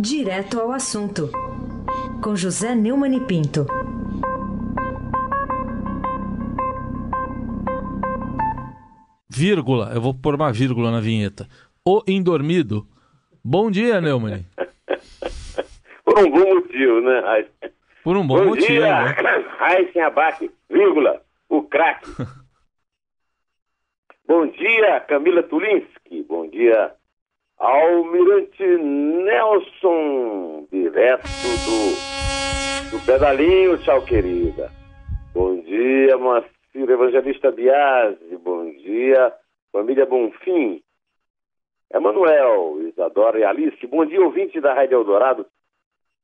Direto ao assunto, com José Neumann e Pinto. Vírgula, eu vou pôr uma vírgula na vinheta. O Indormido. Bom dia, Neumann. Por um bom motivo, né? Por um bom, bom motivo. dia, né? Raíssen Abac, vírgula, o craque. bom dia, Camila Tulinski. Bom dia, Almirante Nelson, direto do, do pedalinho. Tchau, querida. Bom dia, Moacir Evangelista Biasi. Bom dia, família Bonfim. Emanuel, Isadora e Alice. Bom dia, ouvinte da Rádio Eldorado.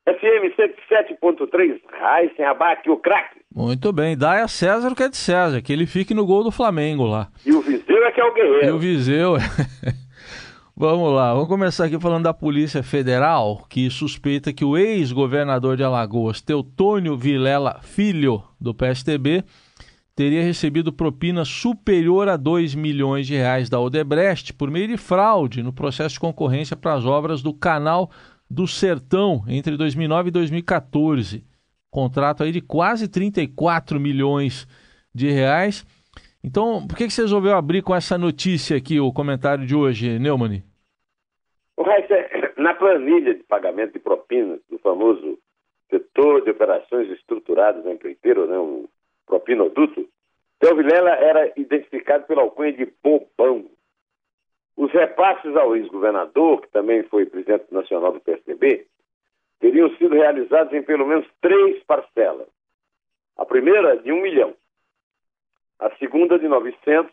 FM 107.3, Raíssen Abac, o craque. Muito bem. Dai a César o que é de César, que ele fique no gol do Flamengo lá. E o Viseu é que é o guerreiro. E o Viseu. Vamos lá, vamos começar aqui falando da Polícia Federal, que suspeita que o ex-governador de Alagoas, Teutônio Vilela Filho, do PSTB, teria recebido propina superior a 2 milhões de reais da Odebrecht por meio de fraude no processo de concorrência para as obras do Canal do Sertão entre 2009 e 2014. Contrato aí de quase 34 milhões de reais. Então, por que, que você resolveu abrir com essa notícia aqui, o comentário de hoje, Neumann? Na planilha de pagamento de propinas do famoso setor de operações estruturadas empreiteiro, né, um propinoduto, Theo Vilela era identificado pela alcunha de Bobão. Os repasses ao ex-governador, que também foi presidente nacional do PSDB, teriam sido realizados em pelo menos três parcelas. A primeira de um milhão, a segunda de 900,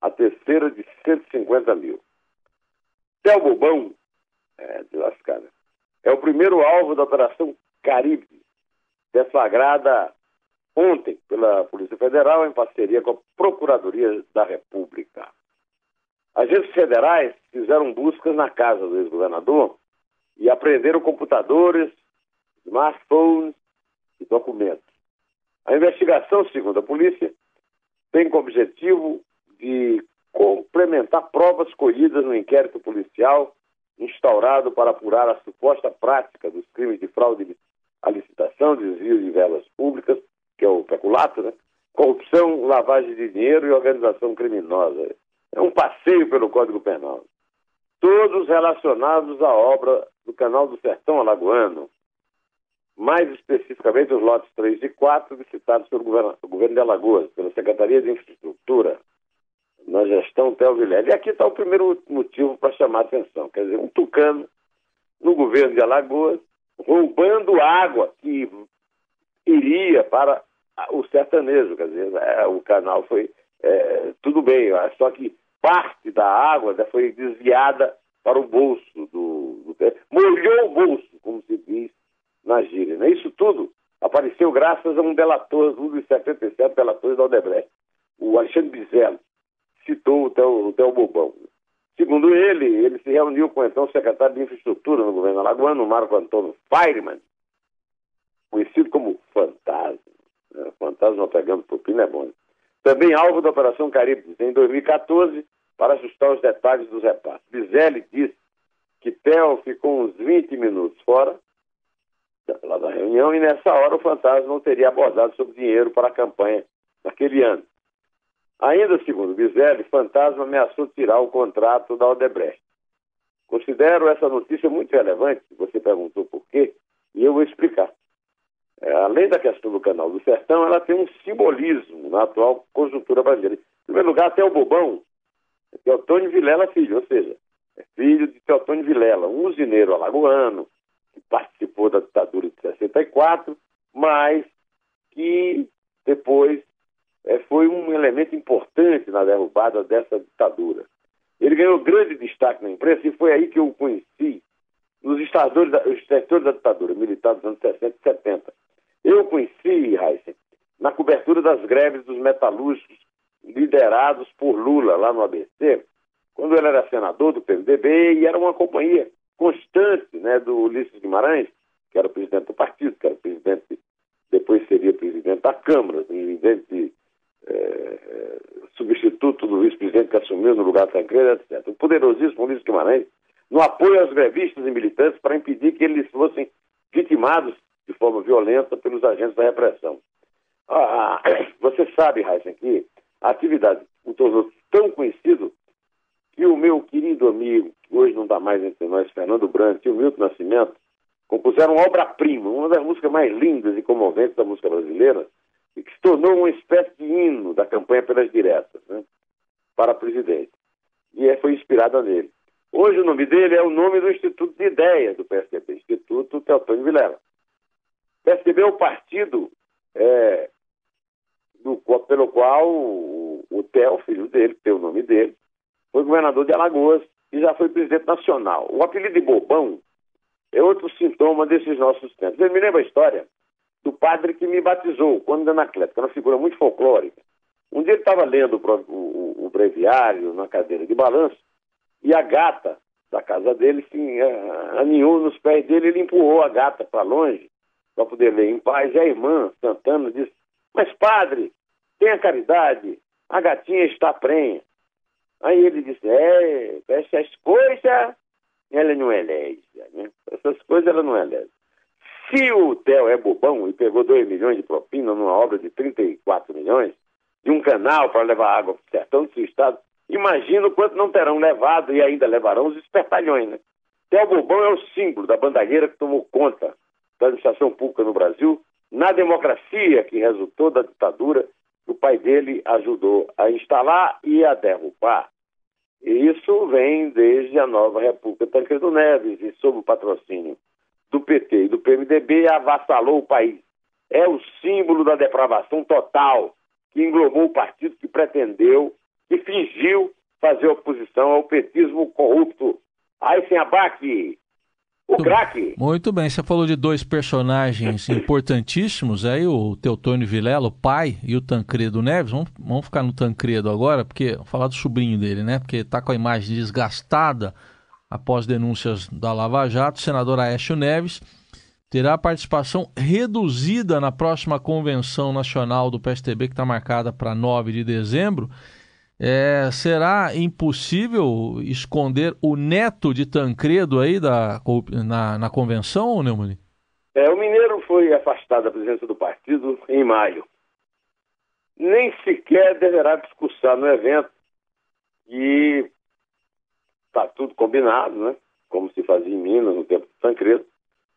a terceira de 150 mil. Theo Bobão, é, de lascada, é o primeiro alvo da Operação Caribe, deflagrada ontem pela Polícia Federal em parceria com a Procuradoria da República. Agentes federais fizeram buscas na casa do ex-governador e apreenderam computadores, smartphones e documentos. A investigação, segundo a polícia, tem como objetivo de complementar provas colhidas no inquérito policial instaurado para apurar a suposta prática dos crimes de fraude à licitação, desvio de verbas públicas, que é o peculato, né? corrupção, lavagem de dinheiro e organização criminosa. É um passeio pelo Código Penal. Todos relacionados à obra do Canal do Sertão Alagoano, mais especificamente os lotes 3 e 4 visitados pelo governo, governo de Alagoas, pela Secretaria de Infraestrutura, na gestão Theo Vilela. E aqui está o primeiro motivo para chamar a atenção. Quer dizer, um tucano no governo de Alagoas roubando água que iria para o sertanejo. Quer dizer, é, o canal foi é, tudo bem, só que parte da água né, foi desviada para o bolso do, do molhou o bolso, como se diz na gíria. Né? Isso tudo apareceu graças a um delator, um dos 77 delatores da Odebrecht, o Alexandre Bizelo, citou o Theo, Bobão. Segundo ele, ele se reuniu com então, o então secretário de Infraestrutura no governo alagoano, Marco Antônio Feirman, conhecido como Fantasma. Né? Fantasma pegando propina é bom. Também alvo da Operação Caribe em 2014 para ajustar os detalhes dos repasses. Bizelli disse que Theo ficou uns 20 minutos fora da reunião e nessa hora o fantasma não teria abordado sobre dinheiro para a campanha naquele ano. Ainda segundo Bizelli, Fantasma ameaçou tirar o contrato da Odebrecht. Considero essa notícia muito relevante, você perguntou por quê, e eu vou explicar. É, além da questão do Canal do Sertão, ela tem um simbolismo na atual conjuntura brasileira. Em primeiro lugar, até o Bobão, Teotônio Vilela Filho, ou seja, é filho de Teotônio Vilela, um usineiro alagoano, que participou da ditadura de 64, mas que depois é, foi um elemento importante na derrubada dessa ditadura. Ele ganhou grande destaque na imprensa e foi aí que eu o conheci, nos estadores da, os setores da ditadura militar dos anos 60 e 70. Eu conheci, Heisen, na cobertura das greves dos metalúrgicos liderados por Lula lá no ABC, quando ele era senador do PMDB e era uma companhia constante né, do Ulisses Guimarães, que era o presidente do partido, que era presidente, depois seria presidente da Câmara, presidente é, substituto do vice-presidente que assumiu no lugar de Tancredo, etc. O poderosíssimo Ulisses Guimarães no apoio aos grevistas e militantes para impedir que eles fossem vitimados de forma violenta pelos agentes da repressão. Ah, você sabe, Heisen, que a atividade o tornou tão conhecido que o meu querido amigo, que hoje não está mais entre nós, Fernando Brandt e o Milton Nascimento, compuseram obra-prima, uma das músicas mais lindas e comoventes da música brasileira, e que se tornou uma espécie de hino da campanha pelas diretas, né, para presidente. E é, foi inspirada nele. Hoje o nome dele é o nome do Instituto de Ideias do PSDB, Instituto Teotônio Vilela. O PSDB é o partido é, do, pelo qual o, o Theo, filho dele, tem o nome dele, foi governador de Alagoas e já foi presidente nacional. O apelido de Bobão é outro sintoma desses nossos tempos. Eu me lembro a história do padre que me batizou quando era que era uma figura muito folclórica. Um dia ele estava lendo o, o, o, breviário na cadeira de balanço e a gata da casa dele se aninhou nos pés dele, ele empurrou a gata para longe para poder ler em paz. E a irmã Santana disse: Mas padre, tenha caridade, a gatinha está prenha. Aí ele disse: É, essas coisas ela não é né? Essas coisas ela não é lésbica. Se o Theo é bobão e pegou 2 milhões de propina numa obra de 34 milhões, de um canal para levar água para o sertão do seu estado, imagina o quanto não terão levado e ainda levarão os espertalhões, né? Theo Bobão é o símbolo da bandalheira que tomou conta da administração pública no Brasil, na democracia que resultou da ditadura que o pai dele ajudou a instalar e a derrubar. Isso vem desde a nova República Tancredo Neves e sob o patrocínio do PT e do PMDB avassalou o país. É o símbolo da depravação total que englobou o partido que pretendeu, que fingiu fazer oposição ao petismo corrupto. Aí sem abaque, o craque. Muito bem, você falou de dois personagens importantíssimos, aí o Teutônio Vilela, o pai, e o Tancredo Neves. Vamos, vamos ficar no Tancredo agora, porque falar do sobrinho dele, né? Porque está com a imagem desgastada após denúncias da Lava Jato. O senador Aécio Neves terá participação reduzida na próxima convenção nacional do PSTB, que está marcada para 9 de dezembro. É, será impossível esconder o neto de Tancredo aí da, na, na convenção, Neumann? É, o Mineiro foi afastado da presença do partido em maio. Nem sequer deverá discursar no evento e está tudo combinado, né? Como se fazia em Minas no tempo de Tancredo,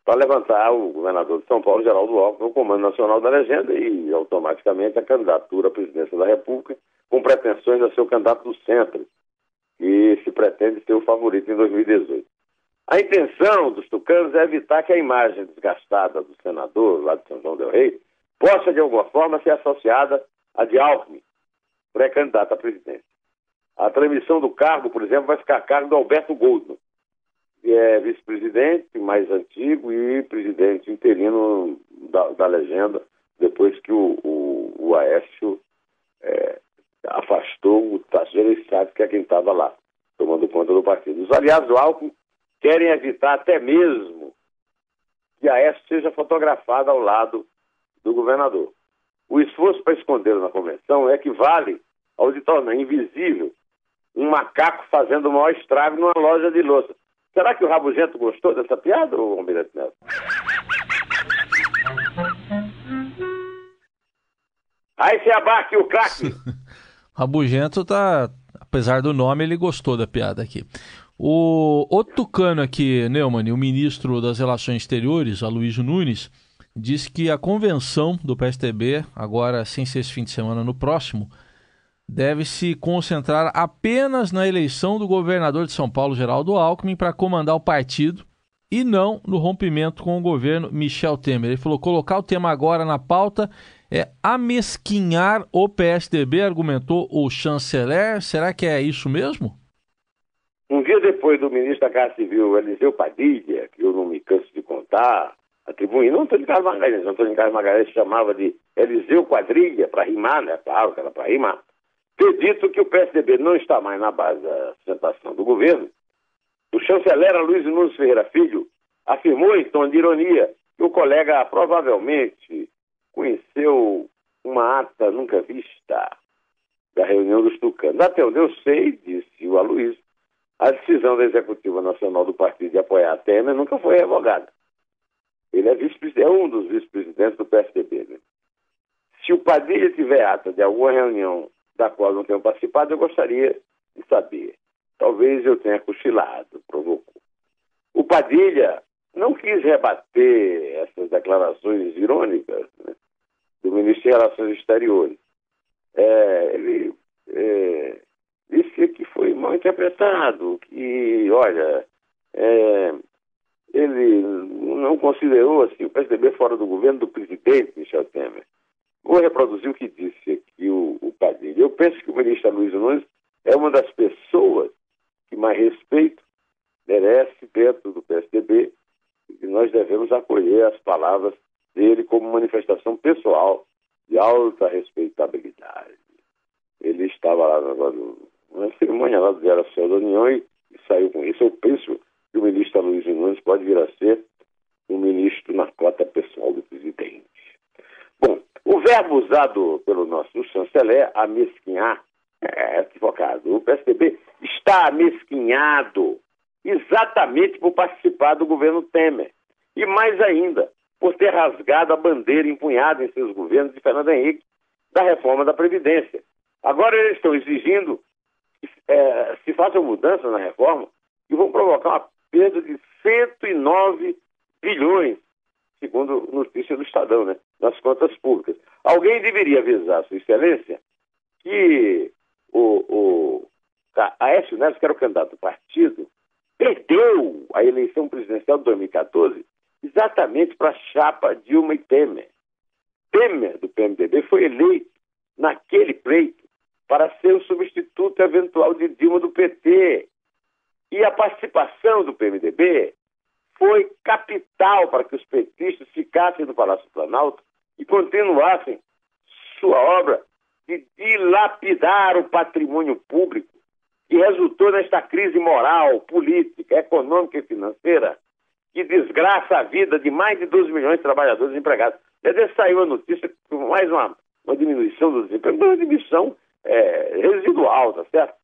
para levantar o governador de São Paulo, Geraldo Alckmin, no Comando Nacional da Legenda e automaticamente a candidatura à presidência da República com pretensões a ser o candidato do centro, que se pretende ser o favorito em 2018. A intenção dos tucanos é evitar que a imagem desgastada do senador lá de São João del Rei possa, de alguma forma, ser associada à de Alckmin, pré-candidato à presidência. A transmissão do cargo, por exemplo, vai ficar a cargo do Alberto Goldman, que é vice-presidente mais antigo e presidente interino da, da legenda, depois que o, o, o Aécio é, afastou o Tasso Gereissati, que é quem estava lá, tomando conta do partido. Os aliados do Alckmin querem evitar até mesmo que a S seja fotografada ao lado do governador. O esforço para escondê-lo na convenção equivale ao de tornar invisível um macaco fazendo o maior estrago numa loja de louça. Será que o Rabugento gostou dessa piada, ou Almirante Neto? Aí se abarque o craque. Rabugento tá. Apesar do nome, ele gostou da piada aqui. O outro tucano aqui, Neumann, o ministro das Relações Exteriores, Aloysio Nunes, disse que a convenção do PSTB, agora sem ser esse fim de semana, no próximo, deve se concentrar apenas na eleição do governador de São Paulo, Geraldo Alckmin, para comandar o partido e não no rompimento com o governo Michel Temer. Ele falou: colocar o tema agora na pauta é amesquinhar o PSDB, argumentou o chanceler. Será que é isso mesmo? Um dia depois do ministro da Casa Civil, Eliseu Padilha, que eu não me canso de contar, atribuindo, não Antônio Carlos Magalhães, Antônio Carlos Magalhães chamava de Eliseu Quadrilha, para rimar, né? Claro que era para rimar. Ter dito que o PSDB não está mais na base da sustentação do governo, o chanceler Luiz Nunes Ferreira Filho afirmou em tom de ironia que o colega provavelmente conheceu uma ata nunca vista da reunião dos tucanos. Até onde eu sei, disse o Aloysio, a decisão da Executiva Nacional do Partido de apoiar a Temer nunca foi revogada. Ele é, vice é um dos vice-presidentes do PSDB. Né? Se o Padilha tiver ata de alguma reunião da qual não tenho participado, eu gostaria de saber. Talvez eu tenha cochilado, provocou. O Padilha não quis rebater essas declarações irônicas né, do ministro de Relações Exteriores. É, ele é, disse que foi mal interpretado, que, olha, é, ele não considerou assim, o PSDB fora do governo do presidente Michel Temer. Vou reproduzir o que disse aqui o, o Padilha. Eu penso que o ministro Luiz Nunes é uma das pessoas que mais respeito merece dentro do PSDB e nós devemos acolher as palavras dele como manifestação pessoal de alta respeitabilidade. Ele estava lá na cerimônia lá do Geração da União e, e, saiu com isso. Eu penso que o ministro Luiz Nunes pode vir a ser um ministro na cota pessoal do presidente. Bom, o verbo usado pelo nosso chanceler, amesquinhar, é equivocado. O PSDB está amesquinhado exatamente por participar do governo Temer. E mais ainda, por ter rasgado a bandeira empunhada em seus governos de Fernando Henrique da reforma da Previdência. Agora eles estão exigindo que é, se façam mudanças na reforma que vão provocar uma perda de 109 bilhões, segundo notícia do Estadão, né, nas contas públicas. Alguém deveria avisar, Sua Excelência, que o, o Aécio Neves, que era o candidato do partido, perdeu a eleição presidencial de 2014 exatamente para a chapa Dilma e Temer. Temer, do PMDB, foi eleito naquele pleito para ser o substituto eventual de Dilma do PT. E a participação do PMDB foi capital para que os petistas ficassem no Palácio Planalto e continuassem sua obra de dilapidar o patrimônio público que resultou nesta crise moral, política, econômica e financeira que desgraça a vida de mais de 12 milhões de trabalhadores empregados. Desde saiu a notícia com mais uma, uma diminuição do desemprego, uma diminuição é, residual, tá certo?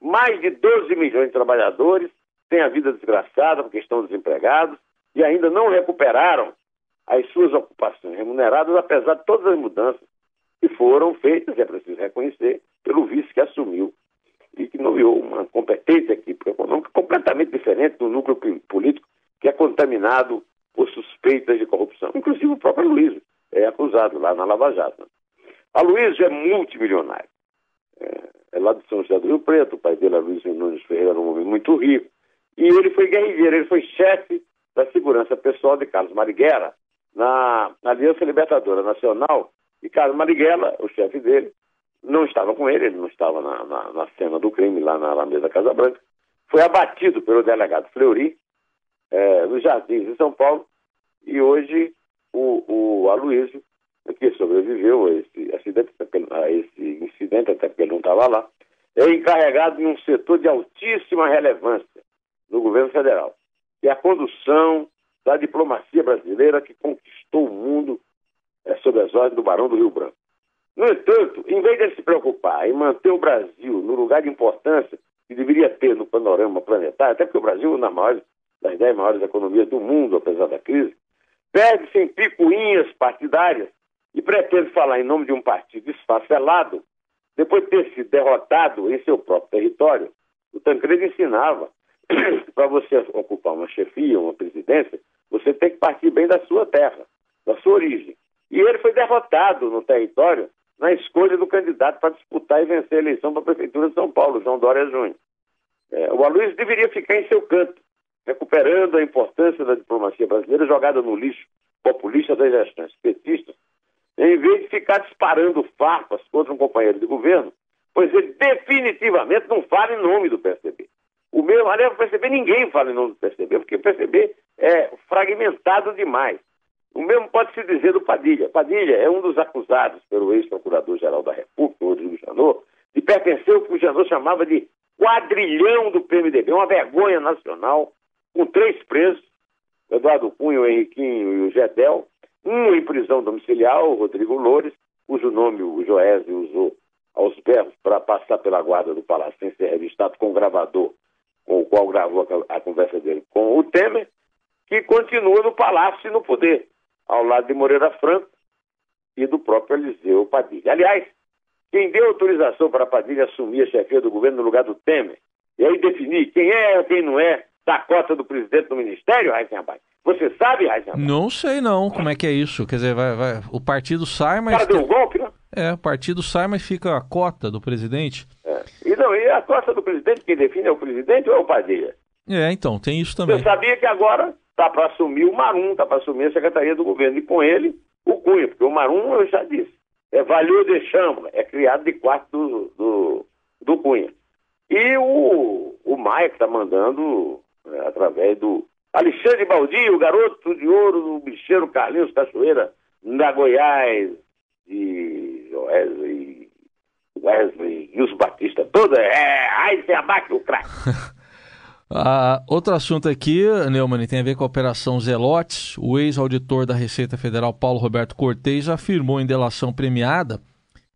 Mais de 12 milhões de trabalhadores têm a vida desgraçada porque estão desempregados e ainda não recuperaram as suas ocupações remuneradas, apesar de todas as mudanças que foram feitas, é preciso reconhecer, pelo vice que assumiu e que nomeou uma competência equipe econômica diferente do núcleo político que é contaminado por suspeitas de corrupção. Inclusive o próprio Luiz é acusado lá na Lava Jato. A Luiz é multimilionário. É, é lá de São José do Rio Preto, o pai dele Luiz Nunes Ferreira, um homem muito rico. E ele foi guerrilheiro, ele foi chefe da segurança pessoal de Carlos Marighella na, na Aliança Libertadora Nacional. E Carlos Marighella, o chefe dele, não estava com ele, ele não estava na, na, na cena do crime lá na Alameda Casa Branca. Foi abatido pelo delegado Fleury, é, nos Jardins de São Paulo, e hoje o, o Aloysio, que sobreviveu a esse, acidente, a esse incidente, até porque ele não estava lá, é encarregado em um setor de altíssima relevância no governo federal, que é a condução da diplomacia brasileira que conquistou o mundo é, sob as ordens do Barão do Rio Branco. No entanto, em vez de se preocupar em manter o Brasil no lugar de importância que deveria ter no panorama planetário, até porque o Brasil uma das, maiores, das dez maiores economias do mundo, apesar da crise, perde-se em picuinhas partidárias e pretende falar em nome de um partido esfacelado, depois de ter sido derrotado em seu próprio território. O Tancredo ensinava para você ocupar uma chefia, uma presidência, você tem que partir bem da sua terra, da sua origem. E ele foi derrotado no território na escolha do candidato para disputar e vencer a eleição para a Prefeitura de São Paulo, João Dória Júnior. É, o Aloysio deveria ficar em seu canto, recuperando a importância da diplomacia brasileira jogada no lixo populista das gestões petistas, em vez de ficar disparando farpas contra um companheiro de governo, pois ele definitivamente não fala em nome do PSDB. O meu, aliás, o PSDB ninguém fala em nome do PSDB, porque o PSDB é fragmentado demais. O mesmo pode se dizer do Padilha. Padilha é um dos acusados pelo ex-procurador-geral da República, Rodrigo Janot, de pertencer ao que o Janot chamava de quadrilhão do PMDB, uma vergonha nacional, com três presos, Eduardo Cunha, o Henriquinho e o Gedel, um em prisão domiciliar, o Rodrigo Loures, cujo nome o Joésio usou aos berros para passar pela guarda do Palácio sem ser revistado com o gravador com o qual gravou a, a conversa dele com o Temer, que continua no Palácio e no poder, ao lado de Moreira Franco e do próprio Eliseu Padilha. Aliás, quem deu autorização para Padilha assumir a chefia do governo no lugar do Temer, e aí definir quem é ou quem não é da cota do presidente do ministério, Heisenberg? Você sabe, Heisenberg? Não sei não como é que é isso. Quer dizer, vai, vai... o partido sai, mas... O cara deu um golpe, né? É, o partido sai, mas fica a cota do presidente. É. E não, e a cota do presidente, quem define é o presidente ou é o Padilha? É, então, tem isso também. Você sabia que agora está para assumir o Marum, está para assumir a Secretaria do Governo, e com ele o Cunha, porque o Marum, eu já disse, é valeu de chama, é criado de quarto do, do, do Cunha. E o, o Maia, que está mandando é, através do Alexandre Baldi, o garoto de ouro do bicheiro Carlinhos Cachoeira, da Goiás, de Wesley, Wesley e os Batista, toda, é, aí se abaque o craque. Ah, outro assunto aqui, Neumann, tem a ver com a Operação Zelotes. O ex-auditor da Receita Federal, Paulo Roberto Cortez, afirmou em delação premiada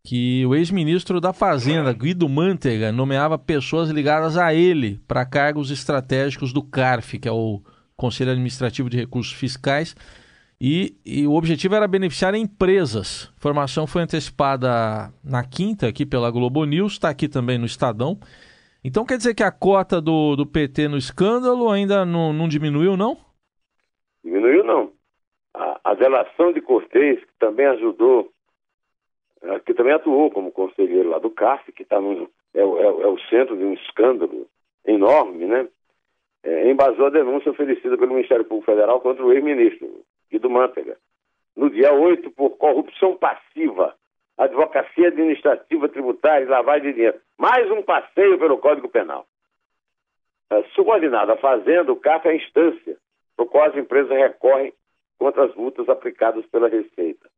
que o ex-ministro da Fazenda, Guido Mantega, nomeava pessoas ligadas a ele para cargos estratégicos do CARF, que é o Conselho Administrativo de Recursos Fiscais, e, e, o objetivo era beneficiar empresas. A informação foi antecipada na quinta aqui pela Globo News, está aqui também no Estadão. Então quer dizer que a cota do, do PT no escândalo ainda não, não diminuiu, não? Diminuiu, não. A, a delação de Cortez, que também ajudou, é, que também atuou como conselheiro lá do CAF, que tá no, é, é, é, o centro de um escândalo enorme, né? É, embasou a denúncia oferecida pelo Ministério Público Federal contra o ex-ministro Guido Mantega, no dia 8, por corrupção passiva advocacia administrativa tributária e lavagem de dinheiro. Mais um passeio pelo Código Penal. É, subordinado à Fazenda, o CAF é a instância por qual as empresas recorrem contra as multas aplicadas pela Receita.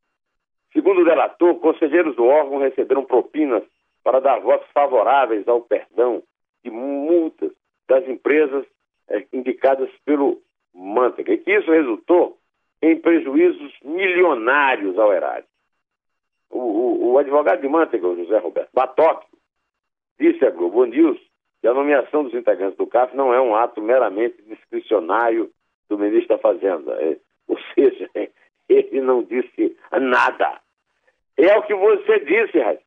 Segundo o delator, conselheiros do órgão receberam propinas para dar votos favoráveis ao perdão de multas das empresas é, indicadas pelo Mantega, e que isso resultou em prejuízos milionários ao erário. O, o, o advogado de Manteiga, o José Roberto Batoque, disse à Globo News que a nomeação dos integrantes do CAF não é um ato meramente discricionário do ministro da Fazenda. É, ou seja, ele não disse nada. É o que você disse, Raíssa.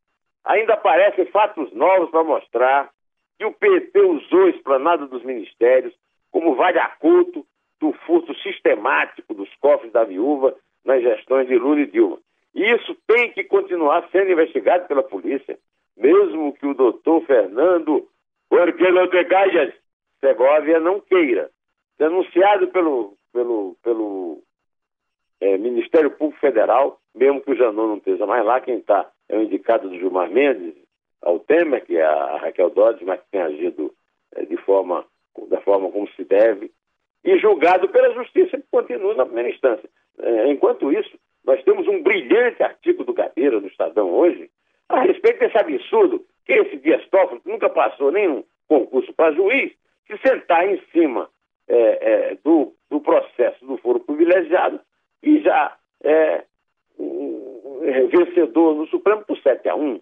Ainda aparecem fatos novos para mostrar que o PT usou a esplanada dos ministérios como vale-aculto do furto sistemático dos cofres da viúva nas gestões de Lula e Dilma. Isso tem que continuar sendo investigado pela polícia, mesmo que o doutor Fernando Orquelotecajas Segovia não queira. Denunciado pelo, pelo, pelo é, Ministério Público Federal, mesmo que o Janot não esteja mais lá, quem está é o indicado do Gilmar Mendes, ao Temer, que é a Raquel Dodge, mas que tem agido é, de forma, da forma como se deve, e julgado pela Justiça, que continua na primeira instância. É, enquanto isso, nós temos um brilhante artigo do Gabeira, do Estadão, hoje, a respeito desse absurdo que esse Dias Toffoli, que nunca passou nenhum concurso para juiz, se sentar em cima é, é, do, do, processo do foro privilegiado e já é um, vencedor no Supremo por 7 a 1.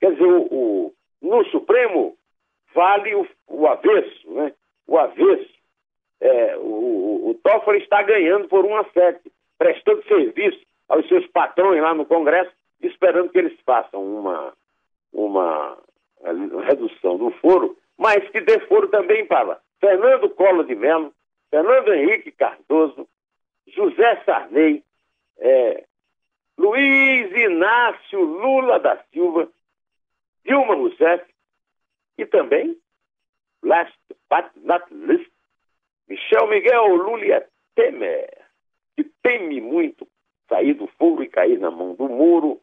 Quer dizer, o, o no Supremo vale o, o avesso, né? O avesso. É, o, o Toffoli está ganhando por 1 a 7, prestando serviço aos seus patrões lá no Congresso, esperando que eles façam uma, uma redução do foro, mas que dê foro também para Fernando Collor de Mello, Fernando Henrique Cardoso, José Sarney, é, Luiz Inácio Lula da Silva, Dilma Rousseff e também, last but not least, Michel Miguel Lula Temer, que teme muito sair do fogo e cair na mão do muro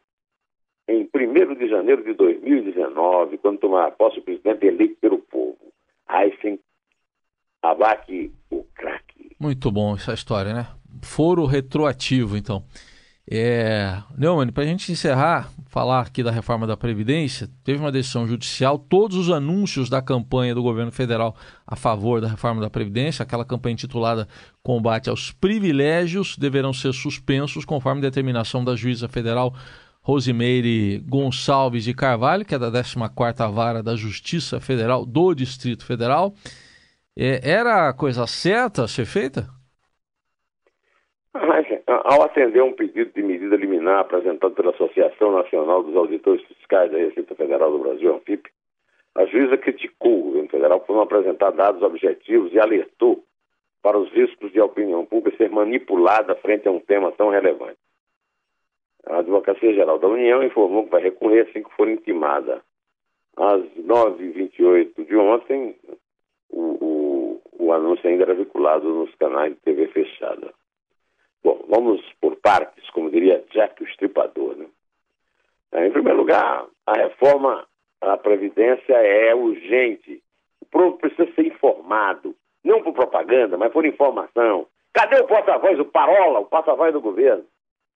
em 1 de janeiro de 2019, quando tomar posse o presidente eleito pelo povo. Aysen abaque o craque. Muito bom essa história, né? Foro retroativo, então. É, Neumann, para a gente encerrar, falar aqui da reforma da Previdência, teve uma decisão judicial, todos os anúncios da campanha do governo federal a favor da reforma da Previdência, aquela campanha intitulada Combate aos Privilégios, deverão ser suspensos conforme determinação da juíza federal Rosimeire Gonçalves de Carvalho, que é da 14ª Vara da Justiça Federal do Distrito Federal. É, era a coisa certa a ser feita? Ao atender um pedido de medida liminar apresentado pela Associação Nacional dos Auditores Fiscais da Receita Federal do Brasil, ANFIP, a juíza criticou o governo federal por não apresentar dados objetivos e alertou para os riscos de a opinião pública ser manipulada frente a um tema tão relevante. A Advocacia Geral da União informou que vai recorrer assim que for intimada. Às 9h28 de ontem, o, o, o anúncio ainda era vinculado nos canais de TV fechada. Bom, vamos por partes, como diria Jack o Estripador. Né? Em primeiro lugar, a reforma à Previdência é urgente. O povo precisa ser informado, não por propaganda, mas por informação. Cadê o porta-voz, o Parola, o porta-voz do governo?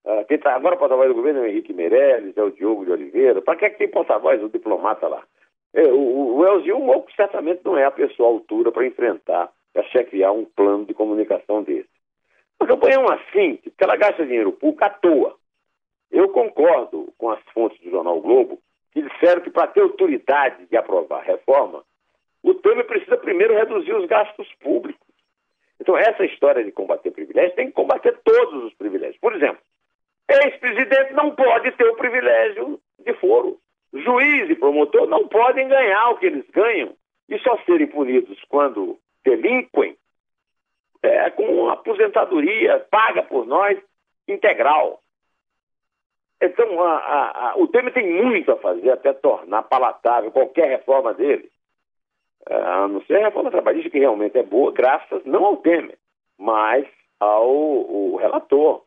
Uh, quem tá, agora o porta-voz do governo é o Henrique Meirelles, é o Diogo de Oliveira. Para que, é que tem porta-voz, o diplomata lá? É, o, o Elzinho Moco certamente não é a pessoa à altura para enfrentar, para chefiar um plano de comunicação desse. A campanha é uma assim, porque ela gasta dinheiro público à toa. Eu concordo com as fontes do Jornal Globo que disseram que para ter autoridade de aprovar a reforma, o Temer precisa primeiro reduzir os gastos públicos. Então, essa história de combater privilégios tem que combater todos os privilégios. Por exemplo, Ex-presidente não pode ter o privilégio de foro. Juiz e promotor não podem ganhar o que eles ganham e só serem punidos quando delinquem é, com aposentadoria paga por nós integral. Então, a, a, a, o Temer tem muito a fazer até tornar palatável qualquer reforma dele. É, a não ser a reforma trabalhista, que realmente é boa, graças não ao Temer, mas ao relator,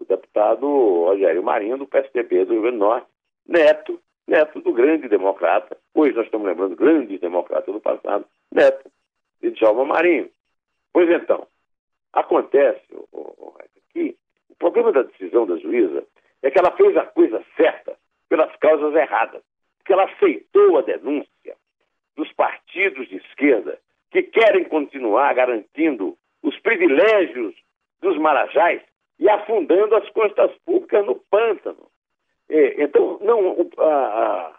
o deputado Rogério Marinho, do PSDB do Rio Grande do Norte, neto, neto do grande democrata, hoje nós estamos lembrando grandes democratas do passado, neto de Djalma Marinho. Pois então, acontece que o problema da decisão da juíza é que ela fez a coisa certa pelas causas erradas, porque ela aceitou a denúncia dos partidos de esquerda que querem continuar garantindo os privilégios dos marajás e afundando as costas públicas no pântano. É, então, não, a,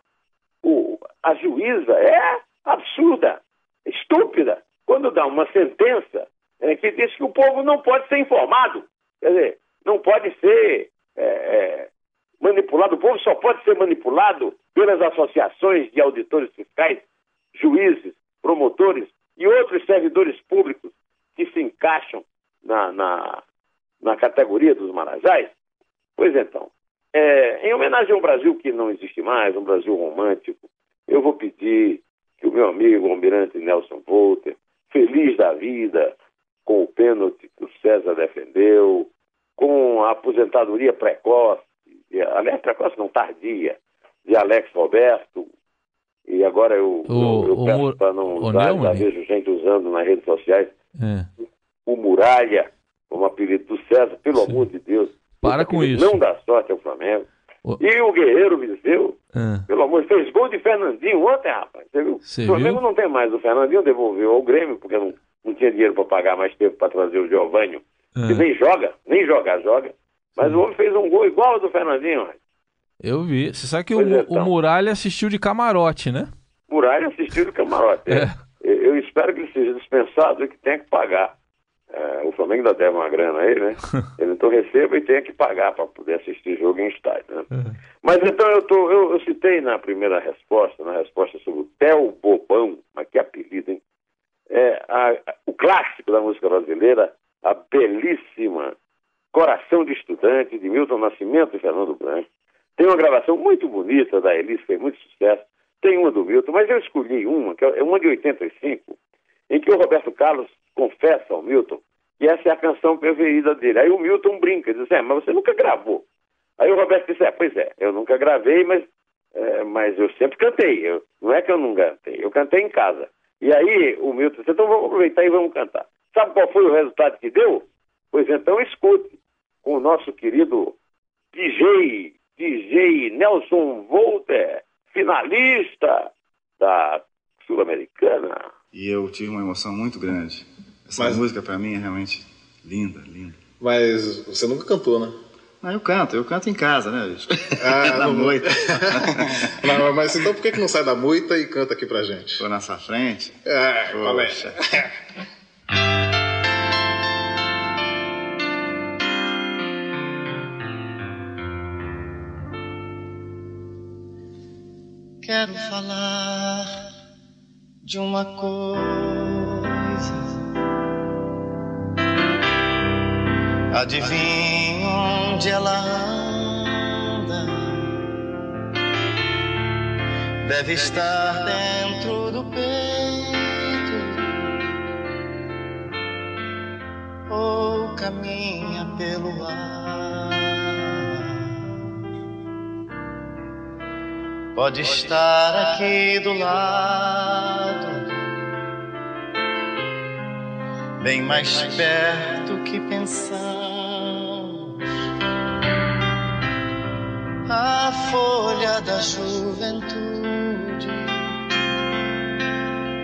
a, a juíza é absurda, estúpida, quando dá uma sentença é, que diz que o povo não pode ser informado, quer dizer, não pode ser é, é manipulado, o povo só pode ser manipulado pelas associações de auditores fiscais, juízes, promotores e outros servidores públicos que se encaixam na, na, na categoria dos marajás? Pois então, é, em homenagem a um Brasil que não existe mais, um Brasil romântico, eu vou pedir que o meu amigo o almirante Nelson Volter, feliz da vida, com o pênalti que o César defendeu, com a aposentadoria precoce, aliás, precoce não, tardia, de Alex Roberto, e agora eu, o, eu, eu peço para não usar, já vejo gente usando nas redes sociais, é. o Muralha, como apelido do César, pelo Sim. amor de Deus. Para com isso. Não dá sorte ao Flamengo. O... E o Guerreiro Viseu, ah. pelo amor de Deus, fez gol de Fernandinho ontem, rapaz. Você viu? Você o Flamengo viu? não tem mais. O Fernandinho devolveu ao Grêmio, porque não, não tinha dinheiro para pagar mais tempo para trazer o Giovanni, ah. que nem joga, nem jogar joga. Mas o homem fez um gol igual ao do Fernandinho. Eu vi. Você sabe que o, é, então. o Muralha assistiu de camarote, né? Muralha assistiu de camarote. É. Eu, eu espero que ele seja dispensado e que tenha que pagar. É, o Flamengo ainda deve uma grana aí, né? Ele então receba e tenha que pagar para poder assistir jogo em estádio, né? Uhum. Mas então eu, tô, eu, eu, citei na primeira resposta, na resposta sobre o Theo Bobão, mas que apelido, hein? É, a, o clássico da música brasileira, a belíssima Coração de Estudante, de Milton Nascimento e Fernando Branco. Tem uma gravação muito bonita da Elis, fez muito sucesso. Tem uma do Milton, mas eu escolhi uma, que é uma de 85, em que o Roberto Carlos confessa ao Milton que essa é a canção preferida dele. Aí o Milton brinca, diz, é, mas você nunca gravou. Aí o Roberto disse, é, pois é, eu nunca gravei, mas, é, mas eu sempre cantei. Eu, não é que eu não cantei, eu cantei em casa. E aí o Milton disse, então vamos aproveitar e vamos cantar. Sabe qual foi o resultado que deu? Pois então escute, com o nosso querido DJ, DJ Nelson Volter, finalista da Sul-Americana. E eu tive uma emoção muito grande essa Mas... música para mim é realmente linda, linda. Mas você nunca cantou, né? Ah, eu canto, eu canto em casa, né, bicho? Ah, na não- moita. Não, mas então por que, que não sai da moita e canta aqui pra gente? Tô na sua frente. É, qual é? Poxa. Quero falar de uma coisa. Adivinha onde ela anda? Deve estar dentro do peito. Ou caminha pelo ar. Pode estar aqui do lado, bem mais perto que pensamos. A folha da juventude.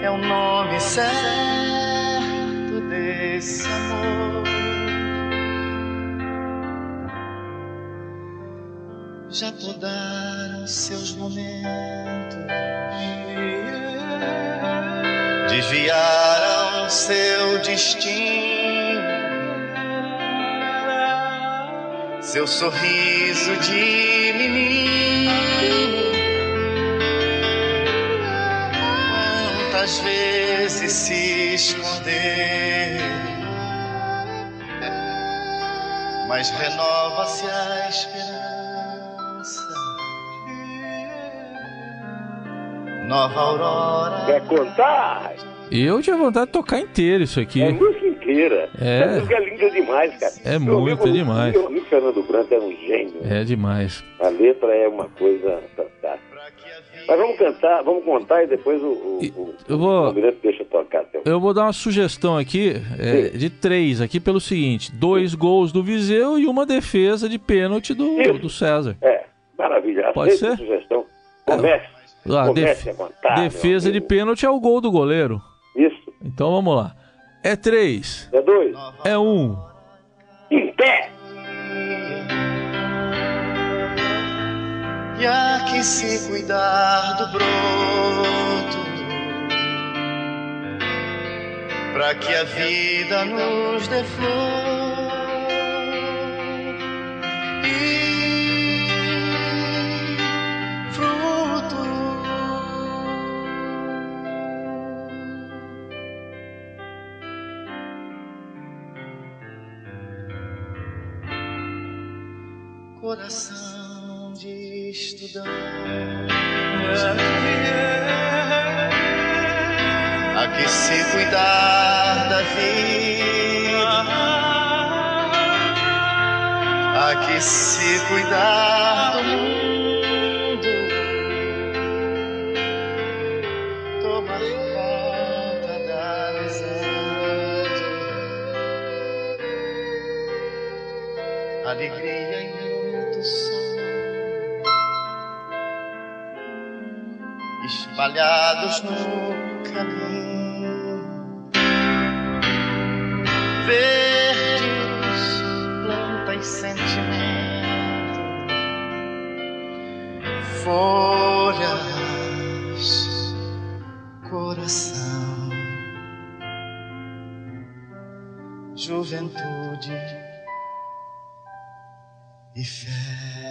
É o nome certo desse amor. já podaram seus momentos, desviaram seu destino, seu sorriso de menino. Quantas vezes se esconder, mas renova-se a esperança. Nova aurora. Quer contar? Eu tinha vontade de tocar inteiro isso aqui. É música É. Essa música é linda demais, cara. É Meu muito amigo- demais. Meu amigo Fernando Branco é um gênio. É demais. A letra é uma coisa fantástica. Mas vamos cantar, vamos contar e depois o, o, E- o, eu vou- o deixa tocar. Eu vou dar uma sugestão aqui é, de três aqui pelo seguinte: dois gols do Viseu e uma defesa de pênalti do, Isso. do César. É, maravilha. Pode Aceito a ser? sugestão. Comece. Ah, Comece def- a contar. defesa de pênalti é o gol do goleiro. Isso. Então vamos lá. É três, É dois. é um. Em pé. E há que se cuidar do broto, pra que a vida nos dê flor. E Coração de estudante. Há que se cuidar da vida. Há que se cuidar do mundo. Espalhados no caminho. Verdes, planta e sentimento. Folhas, coração. Juventude e fé.